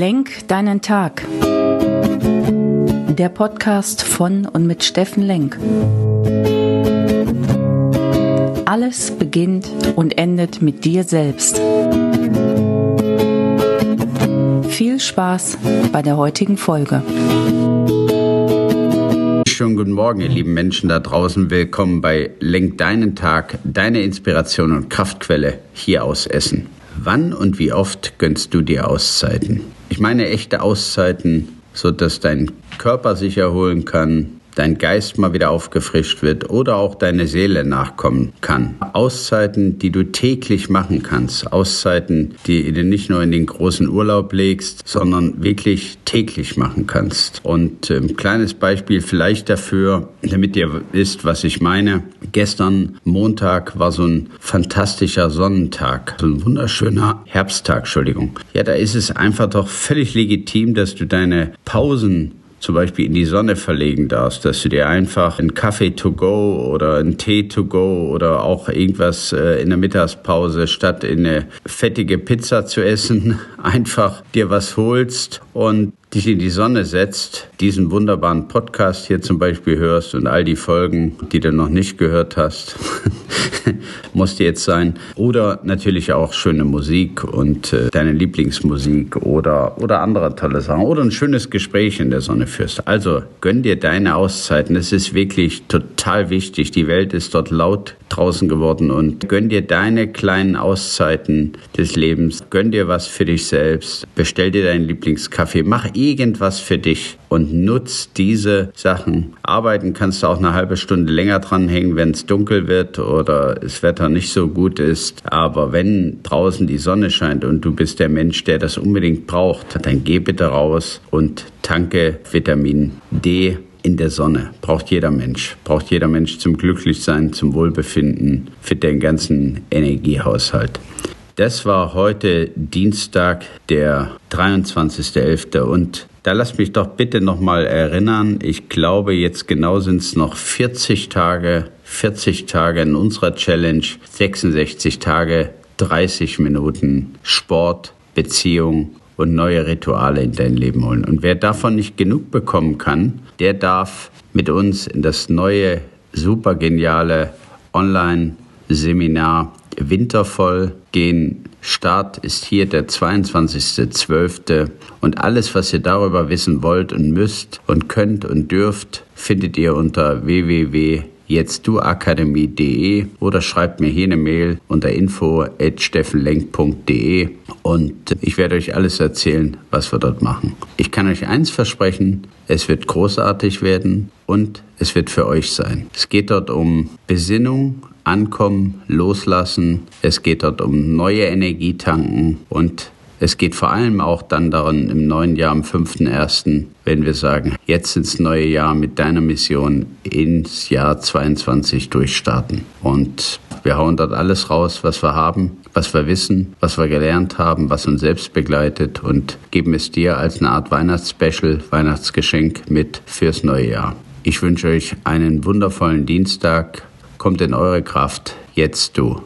Lenk deinen Tag. Der Podcast von und mit Steffen Lenk. Alles beginnt und endet mit dir selbst. Viel Spaß bei der heutigen Folge. Schönen guten Morgen, ihr lieben Menschen da draußen. Willkommen bei Lenk deinen Tag, deine Inspiration und Kraftquelle hier aus Essen. Wann und wie oft gönnst du dir Auszeiten? Ich meine echte Auszeiten, sodass dein Körper sich erholen kann, dein Geist mal wieder aufgefrischt wird oder auch deine Seele nachkommen kann. Auszeiten, die du täglich machen kannst. Auszeiten, die du nicht nur in den großen Urlaub legst, sondern wirklich täglich machen kannst. Und ein ähm, kleines Beispiel vielleicht dafür, damit ihr wisst, was ich meine. Gestern Montag war so ein fantastischer Sonnentag, so ein wunderschöner Herbsttag, Entschuldigung. Ja, da ist es einfach doch völlig legitim, dass du deine Pausen zum Beispiel in die Sonne verlegen darfst, dass du dir einfach einen Kaffee to go oder einen Tee to go oder auch irgendwas äh, in der Mittagspause statt in eine fettige Pizza zu essen, einfach dir was holst und dich in die Sonne setzt, diesen wunderbaren Podcast hier zum Beispiel hörst und all die Folgen, die du noch nicht gehört hast, musste jetzt sein. Oder natürlich auch schöne Musik und äh, deine Lieblingsmusik oder, oder andere tolle Sachen. Oder ein schönes Gespräch in der Sonne führst. Also gönn dir deine Auszeiten. Es ist wirklich total wichtig. Die Welt ist dort laut draußen geworden und gönn dir deine kleinen Auszeiten des Lebens. Gönn dir was für dich selbst. Bestell dir deinen Lieblingskaffee. Mach irgendwas für dich und nutz diese Sachen. Arbeiten kannst du auch eine halbe Stunde länger dranhängen, wenn es dunkel wird oder das Wetter nicht so gut ist. Aber wenn draußen die Sonne scheint und du bist der Mensch, der das unbedingt braucht, dann geh bitte raus und tanke Vitamin D in der Sonne. Braucht jeder Mensch. Braucht jeder Mensch zum Glücklichsein, zum Wohlbefinden, für den ganzen Energiehaushalt. Das war heute Dienstag, der 23.11. Und da lasst mich doch bitte nochmal erinnern, ich glaube, jetzt genau sind es noch 40 Tage, 40 Tage in unserer Challenge, 66 Tage, 30 Minuten Sport, Beziehung und neue Rituale in dein Leben holen. Und wer davon nicht genug bekommen kann, der darf mit uns in das neue, super geniale Online-Seminar Wintervoll gehen. Start ist hier der 22.12. Und alles, was ihr darüber wissen wollt und müsst und könnt und dürft, findet ihr unter www.jetztduakademie.de oder schreibt mir hier eine Mail unter info.steffenlenk.de und ich werde euch alles erzählen, was wir dort machen. Ich kann euch eins versprechen, es wird großartig werden und es wird für euch sein. Es geht dort um Besinnung, Ankommen, Loslassen. Es geht dort um neue Energie tanken und es geht vor allem auch dann daran im neuen Jahr, am 5.1., wenn wir sagen, jetzt ins neue Jahr mit deiner Mission ins Jahr 22 durchstarten. Und wir hauen dort alles raus, was wir haben, was wir wissen, was wir gelernt haben, was uns selbst begleitet und geben es dir als eine Art Weihnachtsspecial, Weihnachtsgeschenk mit fürs neue Jahr. Ich wünsche euch einen wundervollen Dienstag. Kommt in eure Kraft. Jetzt du.